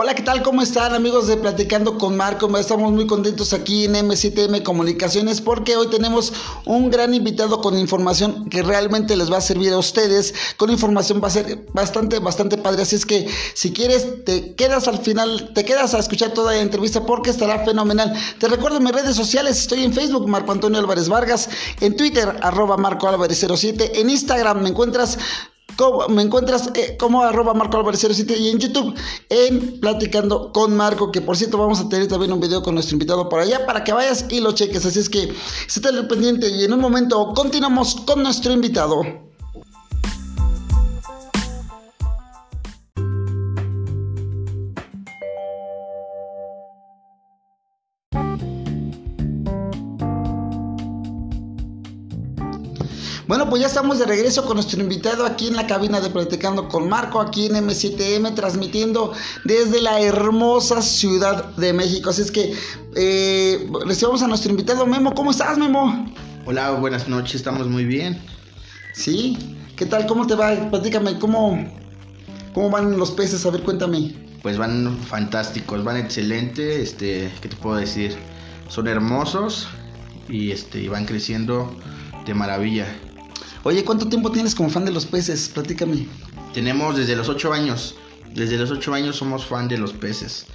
Hola, ¿qué tal? ¿Cómo están amigos de Platicando con Marco? Estamos muy contentos aquí en M7M Comunicaciones porque hoy tenemos un gran invitado con información que realmente les va a servir a ustedes. Con información va a ser bastante, bastante padre. Así es que si quieres, te quedas al final, te quedas a escuchar toda la entrevista porque estará fenomenal. Te recuerdo mis redes sociales, estoy en Facebook, Marco Antonio Álvarez Vargas, en Twitter, arroba Marco Álvarez 07, en Instagram me encuentras me encuentras eh, como arroba Marco Álvarez 07 y en YouTube en Platicando con Marco, que por cierto vamos a tener también un video con nuestro invitado por allá para que vayas y lo cheques. Así es que esté pendiente y en un momento continuamos con nuestro invitado. Bueno, pues ya estamos de regreso con nuestro invitado aquí en la cabina de Platicando con Marco, aquí en M7M, transmitiendo desde la hermosa Ciudad de México. Así es que eh, recibamos a nuestro invitado Memo. ¿Cómo estás, Memo? Hola, buenas noches, estamos muy bien. ¿Sí? ¿Qué tal? ¿Cómo te va? Platícame, ¿cómo, cómo van los peces? A ver, cuéntame. Pues van fantásticos, van excelente, este, ¿qué te puedo decir? Son hermosos y este, van creciendo de maravilla. Oye, ¿cuánto tiempo tienes como fan de los peces? Platícame. Tenemos desde los 8 años. Desde los 8 años somos fan de los peces.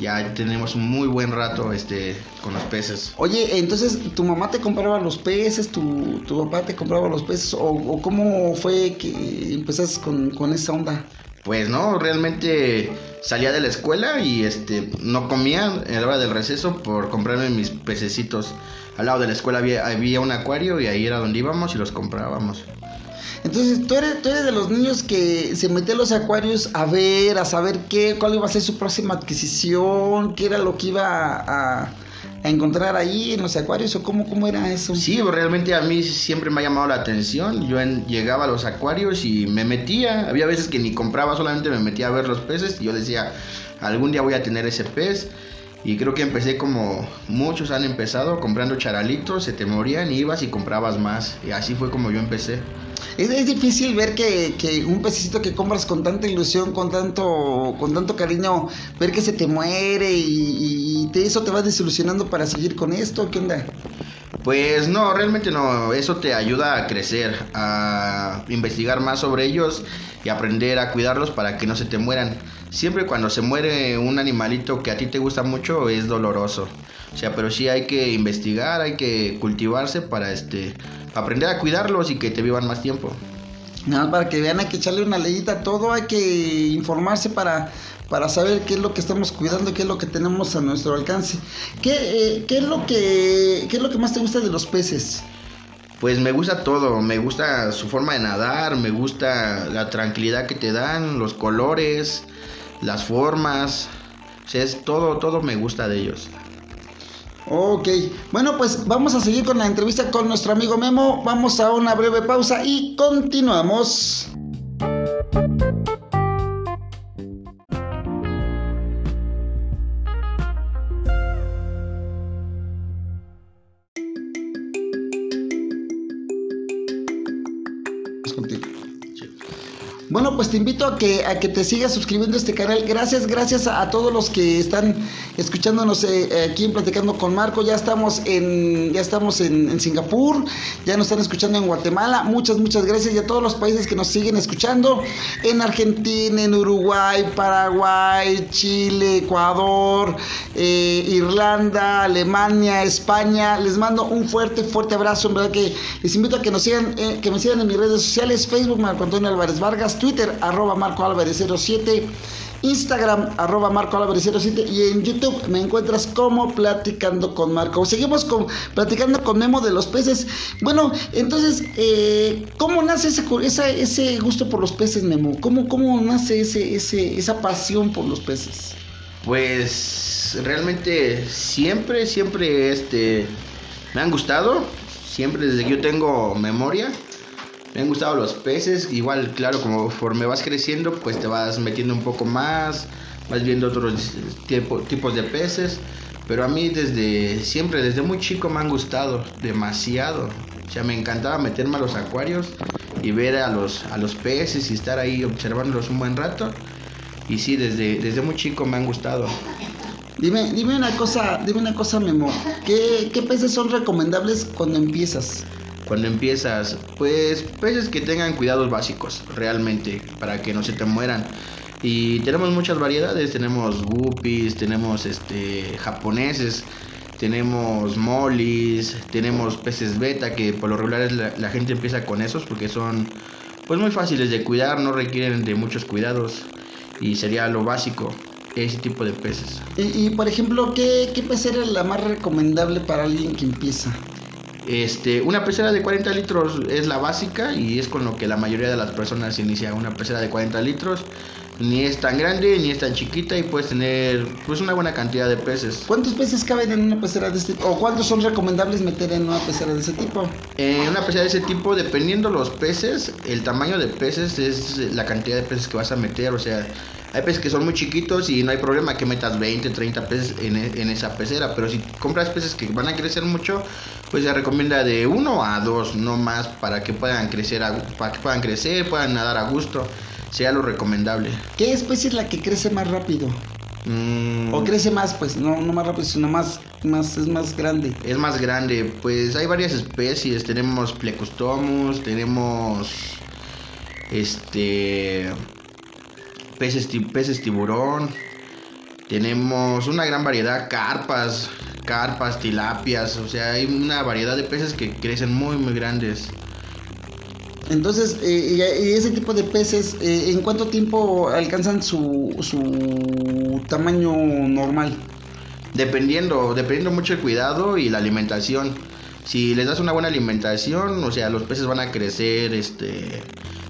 Ya tenemos un muy buen rato este, con los peces. Oye, entonces, ¿tu mamá te compraba los peces? ¿Tu, tu papá te compraba los peces? ¿O, cómo fue que empezaste con, con esa onda? Pues no, realmente salía de la escuela y este no comía en la hora del receso por comprarme mis pececitos. Al lado de la escuela había, había un acuario y ahí era donde íbamos y los comprábamos. Entonces, ¿tú eres, tú eres de los niños que se mete a los acuarios a ver, a saber qué, cuál iba a ser su próxima adquisición, qué era lo que iba a a encontrar ahí en los acuarios o cómo, cómo era eso? Sí, realmente a mí siempre me ha llamado la atención. Yo llegaba a los acuarios y me metía. Había veces que ni compraba, solamente me metía a ver los peces y yo decía, algún día voy a tener ese pez. Y creo que empecé como muchos han empezado comprando charalitos, se te morían y ibas y comprabas más. Y así fue como yo empecé. Es, difícil ver que, un pececito que compras con tanta ilusión, con tanto, con tanto cariño, ver que se te muere y, eso te va desilusionando para seguir con esto. ¿Qué onda? Pues no, realmente no. Eso te ayuda a crecer, a investigar más sobre ellos y aprender a cuidarlos para que no se te mueran. Siempre cuando se muere un animalito que a ti te gusta mucho es doloroso. O sea, pero sí hay que investigar, hay que cultivarse para este aprender a cuidarlos y que te vivan más tiempo. Nada, para que vean hay que echarle una leyita a todo, hay que informarse para, para saber qué es lo que estamos cuidando, qué es lo que tenemos a nuestro alcance. ¿Qué, eh, qué, es lo que, qué es lo que más te gusta de los peces? Pues me gusta todo, me gusta su forma de nadar, me gusta la tranquilidad que te dan, los colores, las formas, o sea, es todo, todo me gusta de ellos. Ok, bueno pues vamos a seguir con la entrevista con nuestro amigo Memo, vamos a una breve pausa y continuamos. Bueno, pues te invito a que, a que te sigas suscribiendo a este canal. Gracias, gracias a, todos los que están escuchándonos eh, aquí en Platicando con Marco. Ya estamos en, ya estamos en, Singapur, ya nos están escuchando en Guatemala. Muchas, muchas gracias. Y a todos los países que nos siguen escuchando. En Argentina, en Uruguay, Paraguay, Chile, Ecuador, eh, Irlanda, Alemania, España. Les mando un fuerte, fuerte abrazo. En verdad que les invito a que nos sigan, eh, que me sigan en mis redes sociales, Facebook Marco Antonio Álvarez Vargas. Twitter, arroba Marco Álvarez 07, Instagram, arroba Marco Álvarez 07 y en YouTube me encuentras como Platicando con Marco. Seguimos con, platicando con Memo de los peces. Bueno, entonces, eh, ¿cómo nace ese, ese gusto por los peces, Memo? ¿Cómo, cómo nace ese, ese, esa pasión por los peces? Pues realmente siempre, siempre este, me han gustado. Siempre desde que yo tengo memoria me han gustado los peces, igual, claro, conforme vas creciendo, pues te vas metiendo un poco más, vas viendo otros tipos de peces. Pero a mí desde siempre, desde muy chico me han gustado demasiado. O sea, me encantaba meterme a los acuarios y ver a los, a los peces y estar ahí observándolos un buen rato. Y sí, desde, desde muy chico me han gustado. Dime, dime una cosa, dime una cosa, Memo. ¿Qué, qué peces son recomendables cuando empiezas? Cuando empiezas, pues peces que tengan cuidados básicos, realmente, para que no se te mueran. Y tenemos muchas variedades, tenemos guppies, tenemos este japoneses, tenemos molis, tenemos peces beta, que por lo regular la, la gente empieza con esos porque son pues muy fáciles de cuidar, no requieren de muchos cuidados y sería lo básico ese tipo de peces. Y, y, por ejemplo, ¿qué, ¿qué pecera es la más recomendable para alguien que empieza? Este, una pecera de 40 litros es la básica y es con lo que la mayoría de las personas inicia. Una pecera de 40 litros ni es tan grande ni es tan chiquita y puedes tener pues una buena cantidad de peces. ¿Cuántos peces caben en una pecera de este tipo? ¿O cuántos son recomendables meter en una pecera de ese tipo? En una pecera de ese tipo, dependiendo los peces, el tamaño de peces es la cantidad de peces que vas a meter. O sea, hay peces que son muy chiquitos y no hay problema que metas 20, 30 peces en, en esa pecera. Pero si compras peces que van a crecer mucho, pues se recomienda de uno a dos, no más, para que puedan crecer, para que puedan crecer, puedan nadar a gusto sea lo recomendable. ¿Qué especie es la que crece más rápido? Mm, O crece más, pues, no, no más rápido, sino más, más, es más grande. es más grande, pues hay varias especies. Tenemos Plecostomus, tenemos este peces, peces tiburón, tenemos una gran variedad, carpas, carpas, tilapias, o sea, hay una variedad de peces que crecen muy, muy grandes. Entonces, eh, y, y ese tipo de peces, eh, ¿en cuánto tiempo alcanzan su, su tamaño normal? Dependiendo, dependiendo mucho el cuidado y la alimentación. Si les das una buena alimentación, o sea, los peces van a crecer, este,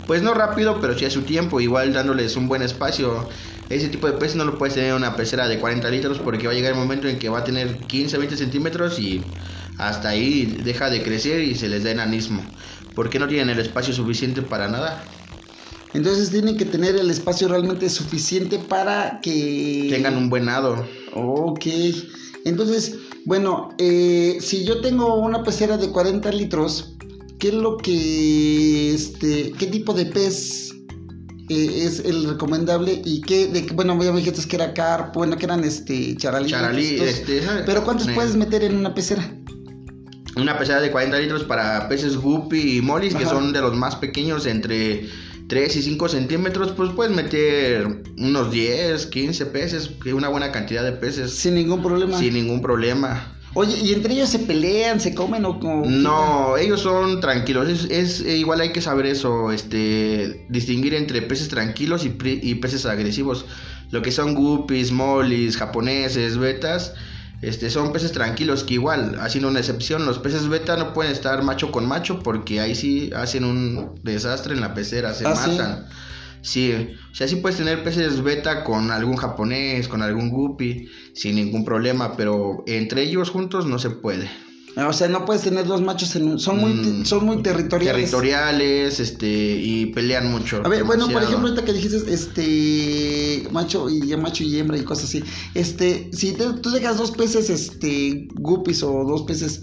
pues no rápido, pero sí a su tiempo, igual dándoles un buen espacio. Ese tipo de peces no lo puedes tener en una pecera de 40 litros porque va a llegar el momento en que va a tener 15, 20 centímetros y hasta ahí deja de crecer y se les da enanismo. Porque no tienen el espacio suficiente para nada. Entonces tienen que tener el espacio realmente suficiente para que... Tengan un buen nado. Ok. Entonces, bueno, eh, si yo tengo una pecera de 40 litros, ¿qué es lo que, este, qué tipo de pez eh, es el recomendable y qué, de, bueno, ya me dijiste que era carpo, bueno, que eran este charalí. Charalí, estos. este, esa- Pero ¿cuántos eh, puedes meter en una pecera? Una pecera de 40 litros para peces guppy y molis, que son de los más pequeños, entre 3 y 5 centímetros, pues puedes meter unos 10, 15 peces, que una buena cantidad de peces, Sin ningún problema. sin ningún problema. Oye, ¿y entre ellos se pelean, se comen o como... No, ellos son tranquilos, es, es- eh, igual hay que saber eso, este, distinguir entre peces tranquilos y, y peces agresivos. Lo que son guppies, molis, japoneses, betas, este, son peces tranquilos que igual, haciendo una excepción, los peces beta no pueden estar macho con macho porque ahí sí hacen un desastre en la pecera, se ¿Ah, matan. Sí, o sea, sí puedes tener peces beta con algún japonés, con algún guppy, sin ningún problema, pero entre ellos juntos no se puede. O sea, no puedes tener dos machos en un... Son muy, Mm, son muy territoriales. territoriales, este, y pelean mucho. A ver, bueno, por ejemplo, ahorita que dijiste, este, macho y macho y hembra y cosas así, este, si te- tú dejas dos peces, este, guppies o dos peces,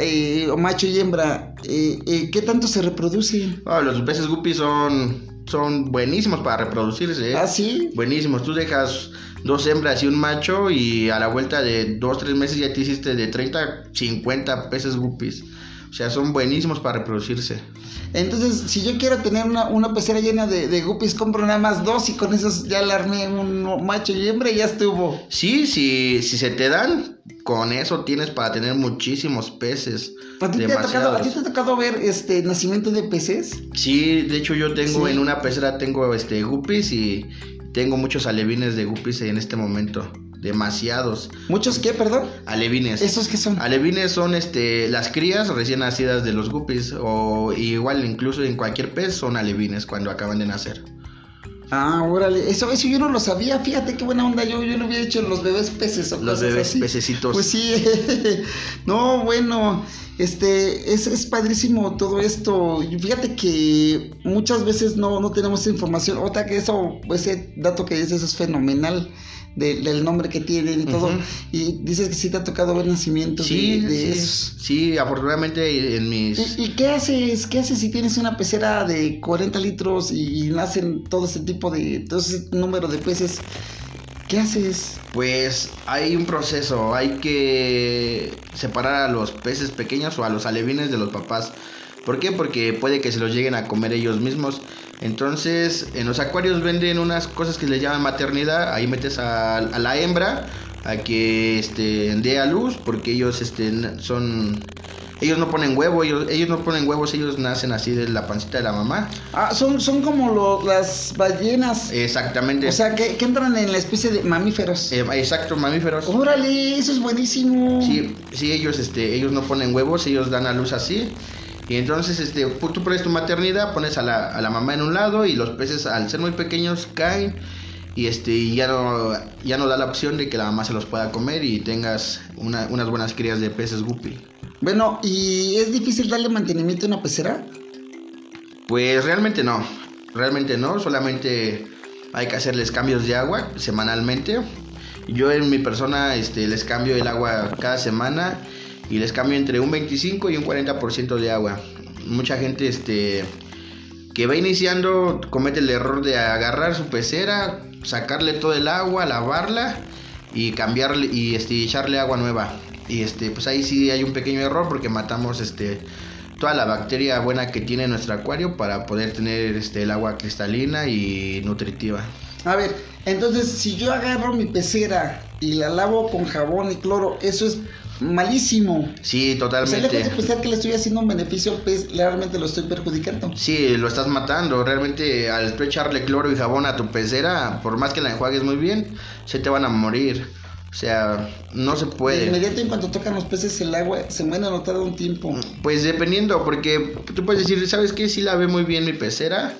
eh, o macho y hembra, eh, eh, ¿qué tanto se reproducen? Ah, los peces guppies son, son buenísimos para reproducirse. ¿eh? ¿Ah, sí? Buenísimos. Tú dejas dos hembras y un macho y a la vuelta de dos, tres meses ya te hiciste de 30, 50 peces guppies. O sea, son buenísimos para reproducirse. Entonces, si yo quiero tener una, una pecera llena de, de guppies, compro nada más dos y con esos ya le armé un macho y hembra y ya estuvo. Sí, si, si se te dan, con eso tienes para tener muchísimos peces. ¿A ti, te ha tocado, ¿A ti Demasiados. te ha tocado ver este nacimiento de peces? Sí, de hecho yo tengo Sí. en una pecera tengo este guppies y tengo muchos alevines de guppies en este momento, demasiados ¿Muchos qué, perdón? alevines. ¿Esos qué son? Alevines son este las crías recién nacidas de los guppies o igual incluso en cualquier pez son alevines cuando acaban de nacer. Ah, órale, eso, eso yo no lo sabía, fíjate qué buena onda, yo, yo lo había hecho en los bebés peces o Los bebés así. pececitos. Pues sí, no, bueno, este, es, es padrísimo todo esto. Y Fíjate que muchas veces no, no tenemos esa información. Otra que eso, ese dato que dices es fenomenal. Del nombre que tienen y todo. Y dices que sí te ha tocado ver nacimientos sí, de, sí, esos. Sí, afortunadamente en mis... ¿Y, qué haces? ¿Qué haces si tienes una pecera de 40 litros y, nacen todo ese tipo de, todo ese número de peces? ¿Qué haces? Pues hay un proceso, hay que separar a los peces pequeños o a los alevines de los papás. ¿Por qué? Porque puede que se los lleguen a comer ellos mismos. Entonces, en los acuarios venden unas cosas que les llaman maternidad. Ahí metes a, la hembra a que este, dé a luz, porque ellos este, son ellos no ponen huevo, ellos, ellos no ponen huevos, ellos nacen así de la pancita de la mamá. Ah, son, son como las ballenas. Exactamente. O sea, que, entran en la especie de mamíferos. Eh, exacto, mamíferos. Órale, eso es buenísimo. Sí, sí, ellos, este, ellos no ponen huevos, ellos dan a luz así. Y entonces, este, tú pones tu maternidad, pones a la, a la mamá en un lado y los peces al ser muy pequeños caen y este ya no ya no da la opción de que la mamá se los pueda comer y tengas unas buenas crías de peces guppy. Bueno, ¿y es difícil darle mantenimiento a una pecera? Pues realmente no, realmente no, solamente hay que hacerles cambios de agua semanalmente. Yo en mi persona este, les cambio el agua cada semana y les cambio entre un 25 y un 40% de agua. Mucha gente este, que va iniciando comete el error de agarrar su pecera, sacarle todo el agua, lavarla y cambiarle y este, echarle agua nueva y este pues ahí sí hay un pequeño error porque matamos este toda la bacteria buena que tiene nuestro acuario para poder tener este el agua cristalina y nutritiva. A ver, entonces si yo agarro mi pecera y la lavo con jabón y cloro, eso es malísimo. Sí, totalmente. O sea, lejos de que le estoy haciendo un beneficio pez, realmente lo estoy perjudicando. Sí, lo estás matando. Realmente al echarle cloro y jabón a tu pecera, por más que la enjuagues muy bien, se te van a morir. O sea, no se puede. De inmediato en cuanto tocan los peces el agua, se mueren a notar un tiempo. Pues dependiendo, porque tú puedes decir, ¿sabes qué? Sí la ve muy bien mi pecera,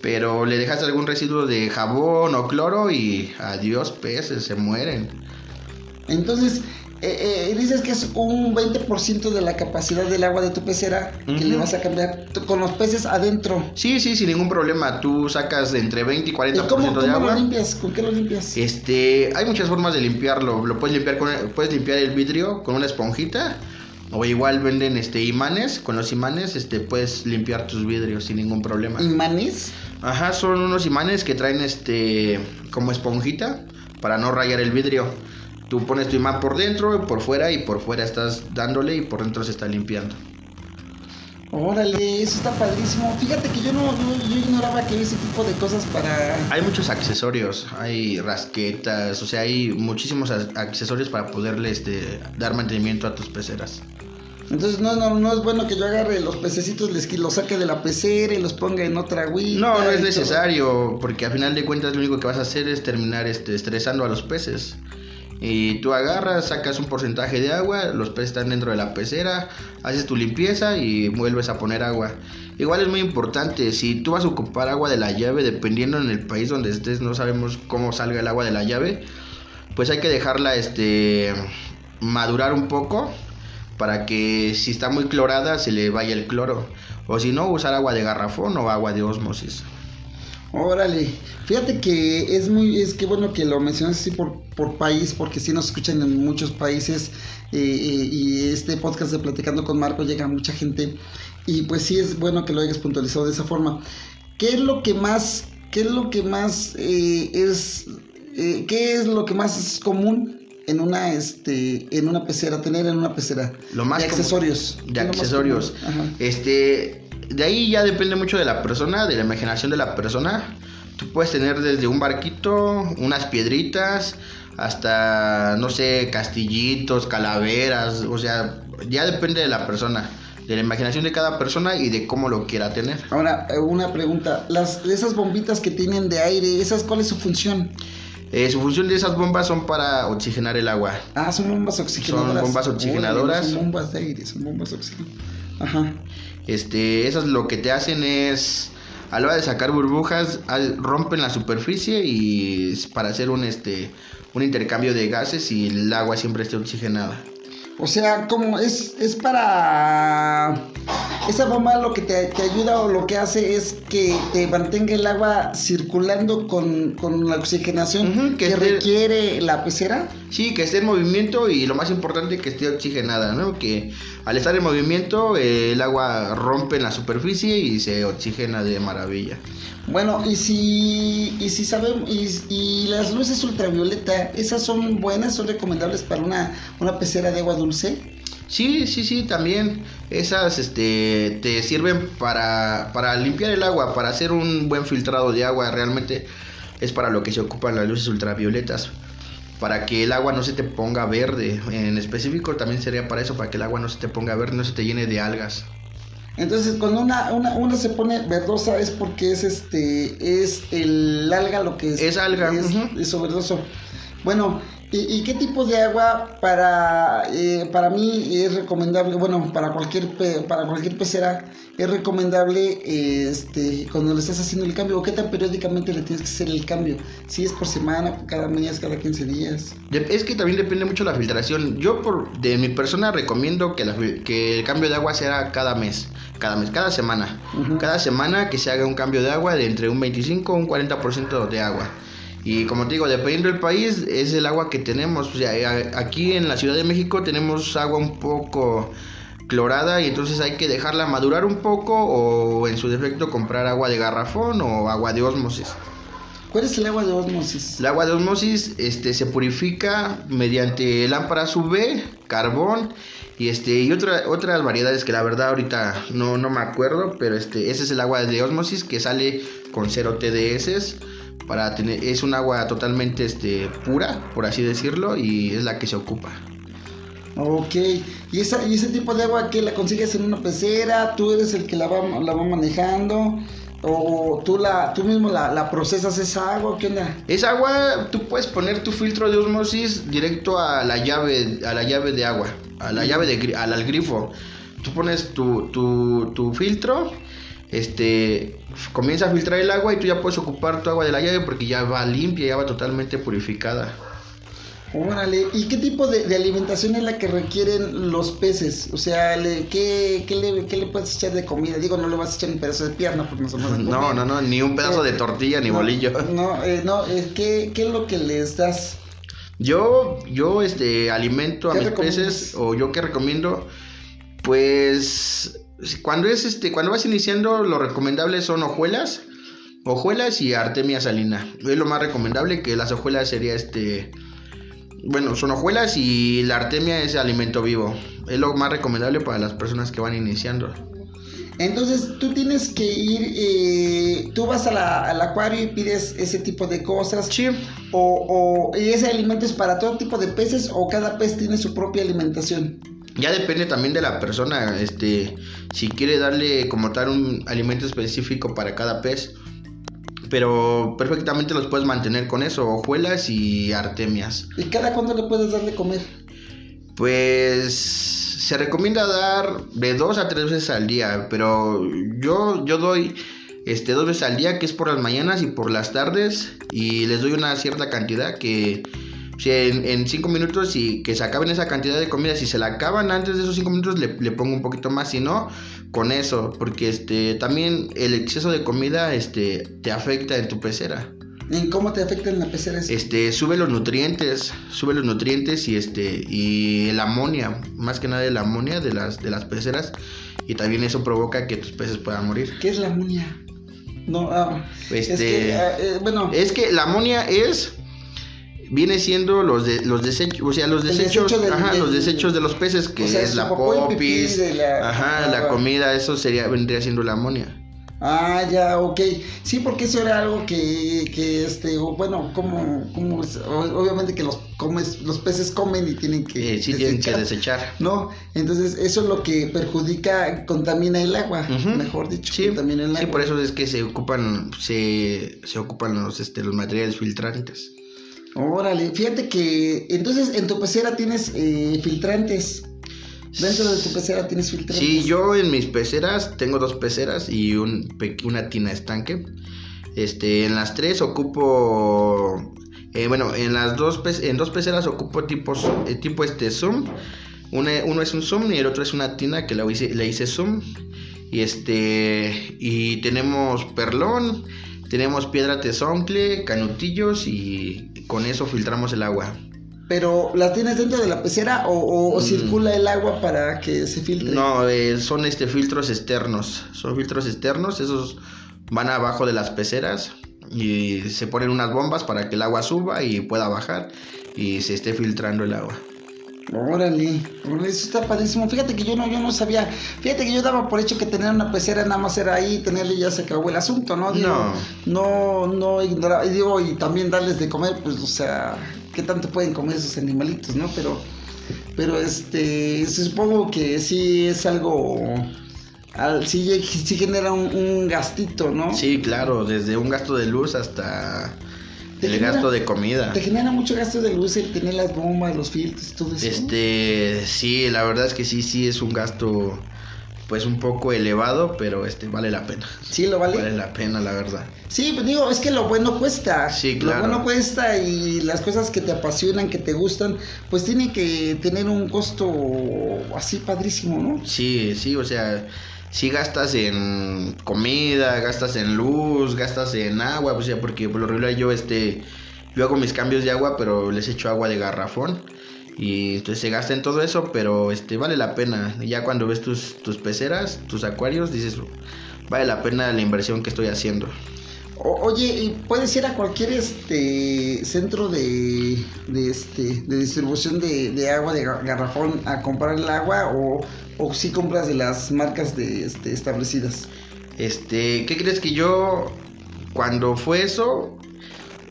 pero le dejas algún residuo de jabón o cloro y adiós peces, se mueren. Entonces, eh, eh, dices que es un 20% de la capacidad del agua de tu pecera que le vas a cambiar con los peces adentro. Sí, sí, sin ningún problema. Tú sacas de entre 20 y 40% cómo, de agua. ¿Cómo lo limpias? ¿Con qué lo limpias? Este, hay muchas formas de limpiarlo. Lo puedes limpiar con puedes limpiar el vidrio con una esponjita o igual venden este imanes, con los imanes este puedes limpiar tus vidrios sin ningún problema. ¿Imanes? Ajá, son unos imanes que traen este como esponjita para no rayar el vidrio. Tú pones tu imán por dentro, por fuera y por fuera estás dándole y por dentro se está limpiando. Órale, eso está padrísimo. Fíjate que yo no, yo ignoraba que ese tipo de cosas para. Hay muchos accesorios, hay rasquetas, o sea, hay muchísimos accesorios para poderle este, dar mantenimiento a tus peceras. Entonces no, no, no es bueno que yo agarre los pececitos, les los saque de la pecera y los ponga en otra agüita. No, no es necesario, porque a final de cuentas lo único que vas a hacer es terminar este, estresando a los peces. Y tú agarras, sacas un porcentaje de agua, los peces están dentro de la pecera, haces tu limpieza y vuelves a poner agua. Igual es muy importante, si tú vas a ocupar agua de la llave, dependiendo en el país donde estés, no sabemos cómo salga el agua de la llave, pues hay que dejarla este madurar un poco para que si está muy clorada se le vaya el cloro. O si no, usar agua de garrafón o agua de osmosis. Órale, fíjate que es muy, es que bueno que lo mencionas así por, por país, porque sí nos escuchan en muchos países eh, eh, y este podcast de Platicando con Marco llega a mucha gente y pues sí es bueno que lo hayas puntualizado de esa forma. ¿Qué es lo que más, qué es lo que más eh, es, qué es lo que más es común en una este en una pecera tener en una pecera lo más de accesorios. De accesorios. este de ahí ya depende mucho de la persona, de la imaginación de la persona. Tú puedes tener desde un barquito, unas piedritas, hasta, no sé, castillitos, calaveras, o sea, ya depende de la persona, de la imaginación de cada persona y de cómo lo quiera tener. Ahora, eh, una pregunta, las, esas bombitas que tienen de aire, ¿esas cuál es su función? Eh, su función de esas bombas son para oxigenar el agua. Ah, son bombas oxigenadoras. Son bombas oxigenadoras. son bombas de aire, son bombas oxigenadoras. Ajá. Este, esas lo que te hacen es a la hora de sacar burbujas rompen la superficie y para hacer un este un intercambio de gases y el agua siempre esté oxigenada. O sea, como es, es para... Esa bomba lo que te, ayuda o lo que hace es que te mantenga el agua circulando con, la oxigenación que, requiere la pecera. Sí, que esté en movimiento y lo más importante que esté oxigenada, ¿no? Que al estar en movimiento el agua rompe en la superficie y se oxigena de maravilla. Bueno, y si, y si sabemos, y, las luces ultravioleta, ¿esas son buenas, son recomendables para una, una pecera de agua dulce? Sí, sí, sí, también esas este, te sirven para, para limpiar el agua, para hacer un buen filtrado de agua, realmente es para lo que se ocupan las luces ultravioletas para que el agua no se te ponga verde. En específico también sería para eso, para que el agua no se te ponga verde, no se te llene de algas. Entonces, cuando una, una, una se pone verdosa es porque es este es el alga lo que es. Es alga. Es, verdoso. Bueno, ¿y, qué tipo de agua para, eh, para mí es recomendable? Bueno, para cualquier, para cualquier pecera es recomendable este, cuando le estás haciendo el cambio. ¿O qué tan periódicamente le tienes que hacer el cambio? Si es por semana, cada mes, cada 15 días. Es que también depende mucho de la filtración. Yo, por, de mi persona, recomiendo que, que el cambio de agua sea cada mes. Cada mes, cada semana. Cada semana que se haga un cambio de agua de entre un 25 o un 40% de agua. Y como te digo, dependiendo del país, es el agua que tenemos. O sea, aquí en la Ciudad de México tenemos agua un poco clorada y entonces hay que dejarla madurar un poco o en su defecto comprar agua de garrafón o agua de osmosis. ¿Cuál es el agua de osmosis? El agua de osmosis este, se purifica mediante lámparas UV, carbón y este y otra, otras variedades que la verdad ahorita no, no me acuerdo, pero este ese es el agua de osmosis que sale con cero TDS para tener es un agua totalmente este pura, por así decirlo, y es la que se ocupa. Ok, ¿Y, esa, y ese tipo de agua que la consigues en una pecera, tú eres el que la va, la va manejando, o tú, la, tú mismo la, procesas esa agua, ¿qué onda? Esa agua, tú puedes poner tu filtro de osmosis directo a la llave, a la llave de agua, a la llave de, al, al grifo. Tú pones tu, tu, tu filtro este comienza a filtrar el agua y tú ya puedes ocupar tu agua de la llave porque ya va limpia, ya va totalmente purificada. Órale, ¿y qué tipo de, alimentación es la que requieren los peces? O sea, ¿qué, le, puedes echar de comida? Digo, no le vas a echar un pedazo de pierna porque no se No, no, no, ni un pedazo de tortilla ni bolillo. No, eh, no, eh, ¿qué, ¿qué es lo que les das? Yo, yo, este, alimento a mis peces, o yo que recomiendo, pues cuando es este, cuando vas iniciando, lo recomendable son hojuelas, hojuelas y artemia salina. Es lo más recomendable que las hojuelas sería este, bueno, son hojuelas y la artemia es alimento vivo. Es lo más recomendable para las personas que van iniciando. Entonces tú tienes que ir, eh, tú vas al acuario y pides ese tipo de cosas. Sí. O, o, y ese alimento es para todo tipo de peces o cada pez tiene su propia alimentación. Ya depende también de la persona, este, si quiere darle como tal un alimento específico para cada pez. Pero perfectamente los puedes mantener con eso, hojuelas y artemias. ¿Y cada cuándo le puedes dar de comer? Pues se recomienda dar de dos a tres veces al día, pero yo, yo doy este, dos veces al día, que es por las mañanas y por las tardes, y les doy una cierta cantidad que si en, cinco minutos y que se acaben esa cantidad de comida, si se la acaban antes de esos cinco minutos le, pongo un poquito más, si no, con eso, porque este también el exceso de comida este te afecta en tu pecera. ¿En cómo te afecta en la pecera? Este, sube los nutrientes, sube los nutrientes y este y el amonia, más que nada el amonia de las de las peceras y también eso provoca que tus peces puedan morir. ¿Qué es la amonia? No, ah, este, es que, ah, eh, bueno, es que la amonia es viene siendo los de los desechos, o sea, los desechos, ajá, los desechos de los peces que es la popis, ajá, la comida, eso sería vendría siendo la amonia. Ah, ya, ok. Sí, porque eso era algo que, que este, bueno, como, como, obviamente que los comes, los peces comen y tienen que sí, tienen que desechar. No, entonces eso es lo que perjudica, contamina el agua, mejor dicho, sí, contamina el agua. Sí, por eso es que se ocupan, se, se ocupan los, este, los materiales filtrantes. Órale, fíjate que entonces en tu pecera tienes eh, filtrantes. Dentro de tu pecera tienes filtrantes. Sí, yo en mis peceras tengo dos peceras y un, una tina estanque. Este, en las tres ocupo, eh, bueno, en las dos en dos peceras ocupo tipo, eh, tipo este zoom uno es un zoom y el otro es una tina que le hice, le hice zoom. Y este. Y tenemos perlón, tenemos piedra tezoncle, canutillos y con eso filtramos el agua. Pero ¿las tienes dentro de la pecera o, mm. circula el agua para que se filtre? No, eh, son este filtros externos. Son filtros externos, esos van abajo de las peceras y se ponen unas bombas para que el agua suba y pueda bajar y se esté filtrando el agua. Órale, eso está padrísimo. Fíjate que yo no, yo no sabía. Fíjate que yo daba por hecho que tener una pecera nada más era ahí, tenerle y ya se acabó el asunto, ¿no? no. No, no ignorar. Y digo, y también darles de comer, pues, o sea, ¿qué tanto pueden comer esos animalitos, no? Pero, pero este, supongo que sí es algo. Al, sí, sí genera un gastito, ¿no? Sí, claro, desde un gasto de luz hasta el gasto de comida. ¿Te genera mucho gasto de luz el tener las bombas, los filtros, todo eso? Este, sí, la verdad es que sí, sí es un gasto pues un poco elevado, pero este vale la pena. Sí, lo vale. Vale la pena, la verdad. Sí, pues digo, es que lo bueno cuesta. Sí, claro. Lo bueno cuesta y las cosas que te apasionan, que te gustan, pues tienen que tener un costo así padrísimo, ¿no? Sí, sí, o sea, si gastas en comida, gastas en luz, gastas en agua, pues ya porque por lo regular yo este yo hago mis cambios de agua, pero les echo agua de garrafón y entonces se gasta en todo eso, pero este vale la pena. Ya cuando ves tus tus peceras, tus acuarios, dices vale la pena la inversión que estoy haciendo. oye, ¿y puedes ir a cualquier este centro de, de este de distribución de, de agua de garrafón a comprar el agua o o si compras de las marcas de, este, establecidas? Este, ¿qué crees que yo cuando fue eso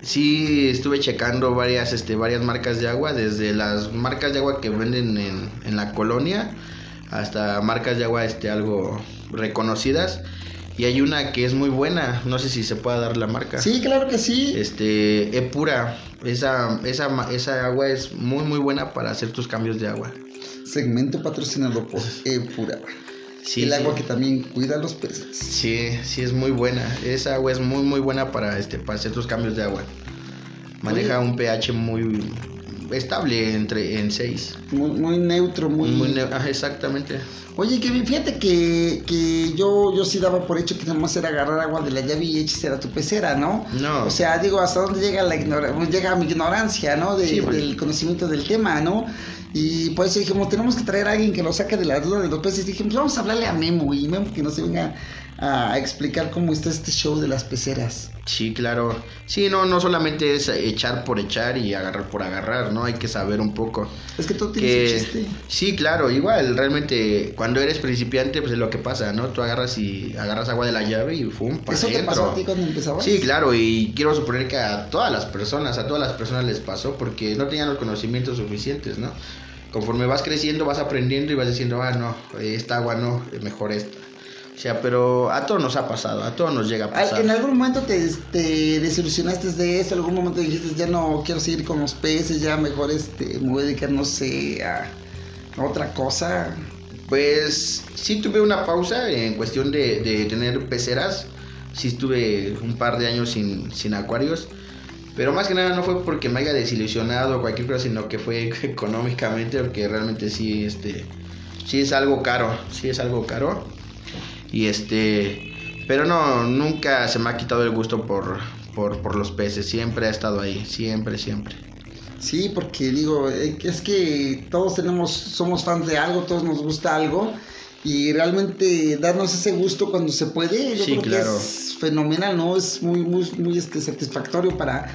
sí estuve checando varias este varias marcas de agua, desde las marcas de agua que venden en, en la colonia hasta marcas de agua este algo reconocidas. Y hay una que es muy buena, no sé si se puede dar la marca. Sí, claro que sí. Este, es pura. Esa, esa, esa agua es muy muy buena para hacer tus cambios de agua. Segmento patrocinado por Epura. Sí, el agua que también cuida a los peces. Sí, sí es muy buena. Esa agua es muy muy buena para este para hacer tus cambios de agua. Maneja un pH muy estable entre en 6. Muy, neutro, muy, muy exactamente. Oye, Kevin, fíjate que, que yo, yo sí daba por hecho que nada más era agarrar agua de la llave y echar a tu pecera, ¿no? No. O sea, digo, hasta dónde llega la llega mi ignorancia, ¿no? De, pues. Del conocimiento del tema, ¿no? Y por eso dijimos, tenemos que traer a alguien que nos saque de la duda de los peces. Dijimos, vamos a hablarle a Memo y Memo que nos venga a explicar cómo está este show de las peceras. Sí, claro. Sí, no, no solamente es echar por echar y agarrar por agarrar, ¿no? Hay que saber un poco. Es que tú tienes chiste. Sí, claro, igual, realmente cuando eres principiante, pues es lo que pasa, ¿no? Tú agarras y agarras agua de la llave y ¡fum! Para ¿Eso te pasó a ti cuando empezabas? Sí, claro, y quiero suponer que a todas las personas, a todas las personas les pasó porque no tenían los conocimientos suficientes, ¿no? Conforme vas creciendo, vas aprendiendo y vas diciendo, ah, no, esta agua no, mejor esta. O sea, pero a todos nos ha pasado, a todos nos llega a pasar. ¿En algún momento te, te desilusionaste de eso? ¿En algún momento dijiste, ya no quiero seguir con los peces, ya mejor este, me voy a dedicar, no sé, a, otra cosa? Pues sí tuve una pausa en cuestión de, de tener peceras. Sí estuve un par de años sin, sin acuarios. Pero más que nada no fue porque me haya desilusionado o cualquier cosa, sino que fue económicamente, porque realmente sí, este, sí es algo caro, sí es algo caro. Y este, pero no, nunca se me ha quitado el gusto por, por, los peces, siempre ha estado ahí, siempre, siempre. Sí, porque digo, eh, es que todos tenemos, somos fans de algo, todos nos gusta algo y realmente darnos ese gusto cuando se puede, yo creo que es fenomenal, ¿no? Es muy, muy, muy este, satisfactorio para,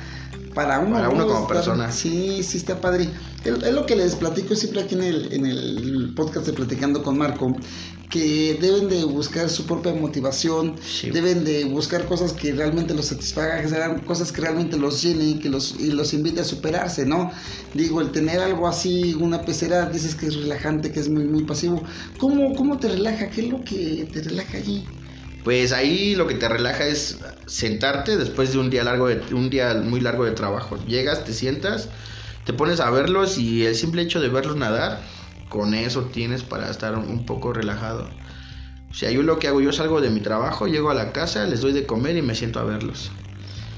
para uno. Para uno como persona. Sí, sí, está padre. Es, lo que les platico siempre aquí en el, en el podcast de Platicando con Marco, que deben de buscar su propia motivación, deben de buscar cosas que realmente los satisfagan, que sean cosas que realmente los llenen que los, y los invite a superarse, ¿no? Digo, el tener algo así, una pecera, dices que es relajante, que es muy, muy pasivo. ¿Cómo, cómo te relaja? ¿Qué es lo que te relaja allí? Pues ahí lo que te relaja es sentarte después de un día largo de, un día muy largo de trabajo. Llegas, te sientas, te pones a verlos y el simple hecho de verlos nadar con eso tienes para estar un poco relajado. O sea, yo lo que hago, yo salgo de mi trabajo, llego a la casa, les doy de comer y me siento a verlos.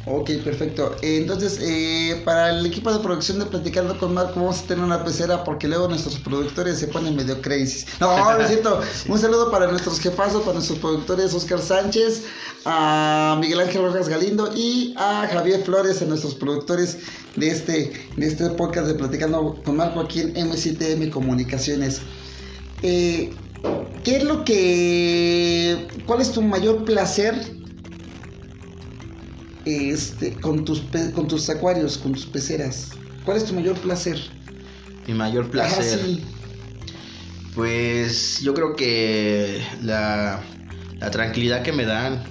Ok, perfecto. Entonces, eh, para el equipo de producción de Platicando con Marco, vamos a tener una pecera porque luego nuestros productores se ponen medio crazy. No, es cierto. Un saludo para nuestros jefazos, para nuestros productores Oscar Sánchez, a Miguel Ángel Rojas Galindo y a Javier Flores, a nuestros productores de este, de este podcast de Platicando con Marco aquí en M7M Comunicaciones. Eh, ¿Qué es lo que... ¿Cuál es tu mayor placer este, con, tus con tus acuarios, con tus peceras? ¿Cuál es tu mayor placer? Mi mayor placer. Pues yo creo que la, la tranquilidad que me dan,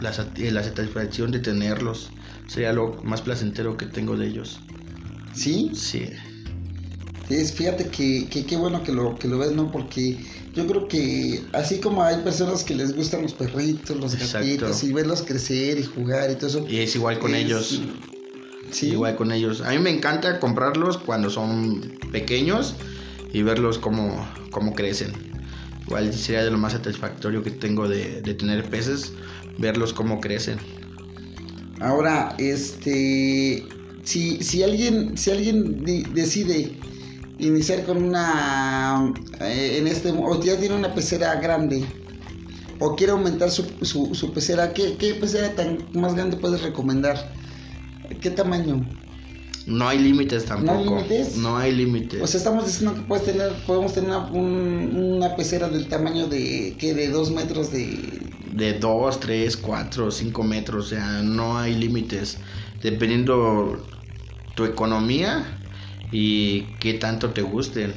la, la, satisfacción de tenerlos, sería lo más placentero que tengo de ellos. ¿Sí? Sí. Fíjate que qué bueno que lo, que lo ves, ¿no? Porque yo creo que así como hay personas que les gustan los perritos, los gatitos y verlos crecer y jugar y todo eso. Y es igual con ellos. Sí. Igual con ellos. A mí me encanta comprarlos cuando son pequeños y verlos cómo, cómo crecen. Igual sería de lo más satisfactorio que tengo de, de tener peces, verlos cómo crecen. Ahora, este, si, si alguien, si alguien decide iniciar con una, eh, en este, o ya tiene una pecera grande, o quiere aumentar su, su, pecera, ¿qué, ¿qué, pecera tan más grande puedes recomendar? ¿Qué tamaño? No hay límites tampoco. ¿No hay límites? No hay límites. O sea, estamos diciendo que puedes tener, podemos tener una, una pecera del tamaño de, ¿qué? De dos metros de... De dos, tres, cuatro, cinco metros, o sea, no hay límites. Dependiendo tu economía, y qué tanto te gusten.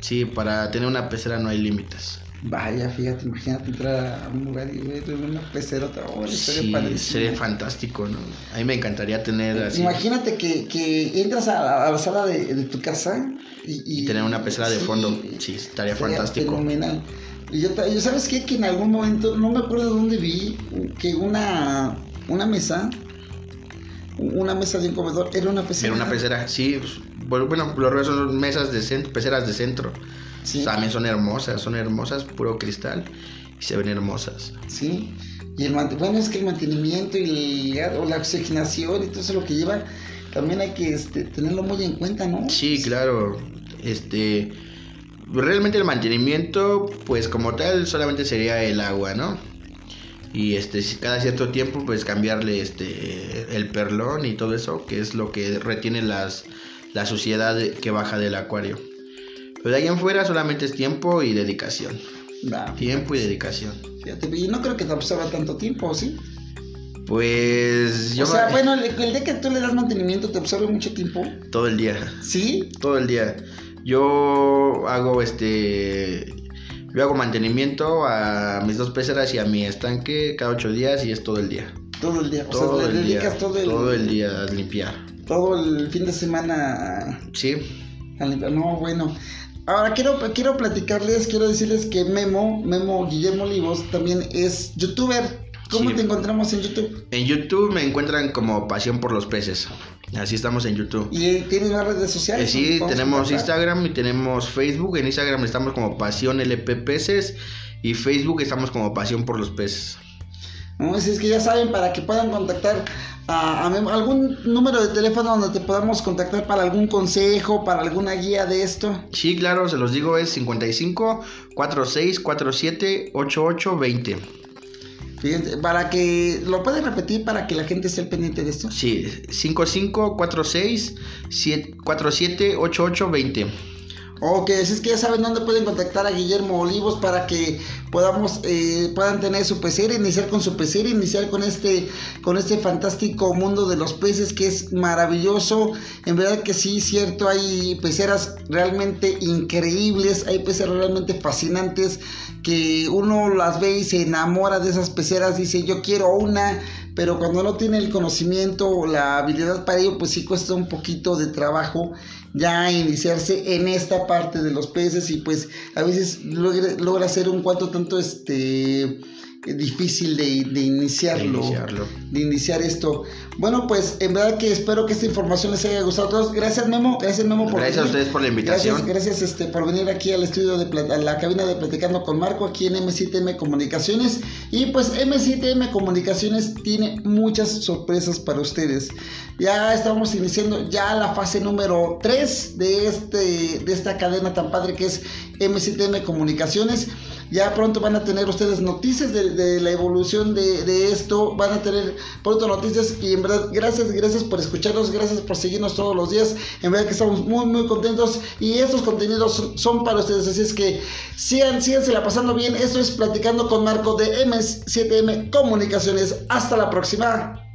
Sí, para tener una pecera no hay límites. Vaya, fíjate, imagínate entrar a un lugar y ver una pecera otra oh, sí, sería fantástico, ¿no? A mí me encantaría tener así. Imagínate que, que entras a, la sala de, de tu casa y, y, tener una pecera de fondo, sí, estaría fantástico. Fenomenal. Y yo, yo, ¿sabes qué? Que en algún momento, no me acuerdo de dónde vi, que una, una mesa, una mesa de un comedor, era una pecera. Era una pecera, sí, pues, bueno, los son mesas de centro, peceras de centro. También son hermosas, son hermosas, puro cristal y se ven hermosas. Sí. Y el bueno, es que el mantenimiento y la oxigenación y todo eso lo que lleva, también hay que este, tenerlo muy en cuenta, ¿no? Sí, claro. Este, realmente el mantenimiento, pues como tal, solamente sería el agua, ¿no? Y este, cada cierto tiempo, pues cambiarle este, el perlón y todo eso, que es lo que retiene las, la suciedad que baja del acuario. Pero de ahí en fuera solamente es tiempo y dedicación. tiempo y dedicación. Fíjate, y no creo que te absorba tanto tiempo, ¿sí? Pues yo. O sea, bueno, el, día que tú le das mantenimiento te absorbe mucho tiempo. Todo el día. ¿Sí? Todo el día. Yo hago este. Yo hago mantenimiento a mis dos peceras y a mi estanque cada ocho días y es todo el día. Todo el día. Todo el día. todo el día a limpiar todo el fin de semana. Sí. No, bueno. Ahora quiero, quiero platicarles, quiero decirles que Memo, Memo Guillermo Olivos, también es youtuber. ¿Cómo te encontramos en YouTube? En YouTube me encuentran como Pasión por los Peces. Así estamos en YouTube. ¿Y tienes más redes sociales? Eh, sí, tenemos Instagram y tenemos Facebook. En Instagram estamos como Pasión LP Peces y Facebook estamos como Pasión por los Peces. No, es que ya saben, para que puedan contactar a, algún número de teléfono donde te podamos contactar para algún consejo, para alguna guía de esto. Sí, claro, se los digo, es 55 46 47 88 20. Fíjense, para que lo puedes repetir para que la gente esté pendiente de esto. Sí, 55 46 47 88 20. Ok, es que ya saben dónde pueden contactar a Guillermo Olivos para que podamos eh, puedan tener su pecera, iniciar con su pecera, iniciar con este con este fantástico mundo de los peces que es maravilloso. En verdad que sí, cierto, hay peceras realmente increíbles, hay peceras realmente fascinantes que uno las ve y se enamora de esas peceras, dice yo quiero una, pero cuando no tiene el conocimiento o la habilidad para ello, pues sí cuesta un poquito de trabajo ya iniciarse en esta parte de los peces y pues a veces logra, logra un cuanto tanto este difícil de, iniciarlo, de iniciar esto. Bueno, pues en verdad que espero que esta información les haya gustado a todos. Gracias Memo, gracias Memo por Gracias a ustedes por la invitación. Gracias, gracias este, por venir aquí al estudio de a la cabina de Platicando con Marco aquí en M7M Comunicaciones. Y pues M7M Comunicaciones tiene muchas sorpresas para ustedes. Ya estamos iniciando ya la fase número 3 de, este, de esta cadena tan padre que es M7M Comunicaciones. Ya pronto van a tener ustedes noticias de, la evolución de, esto, van a tener pronto noticias y en verdad gracias, gracias por escucharnos, gracias por seguirnos todos los días, en verdad que estamos muy, muy contentos y estos contenidos son, para ustedes, así es que sigan, síganse la pasando bien, esto es Platicando con Marco de MS7M Comunicaciones, hasta la próxima.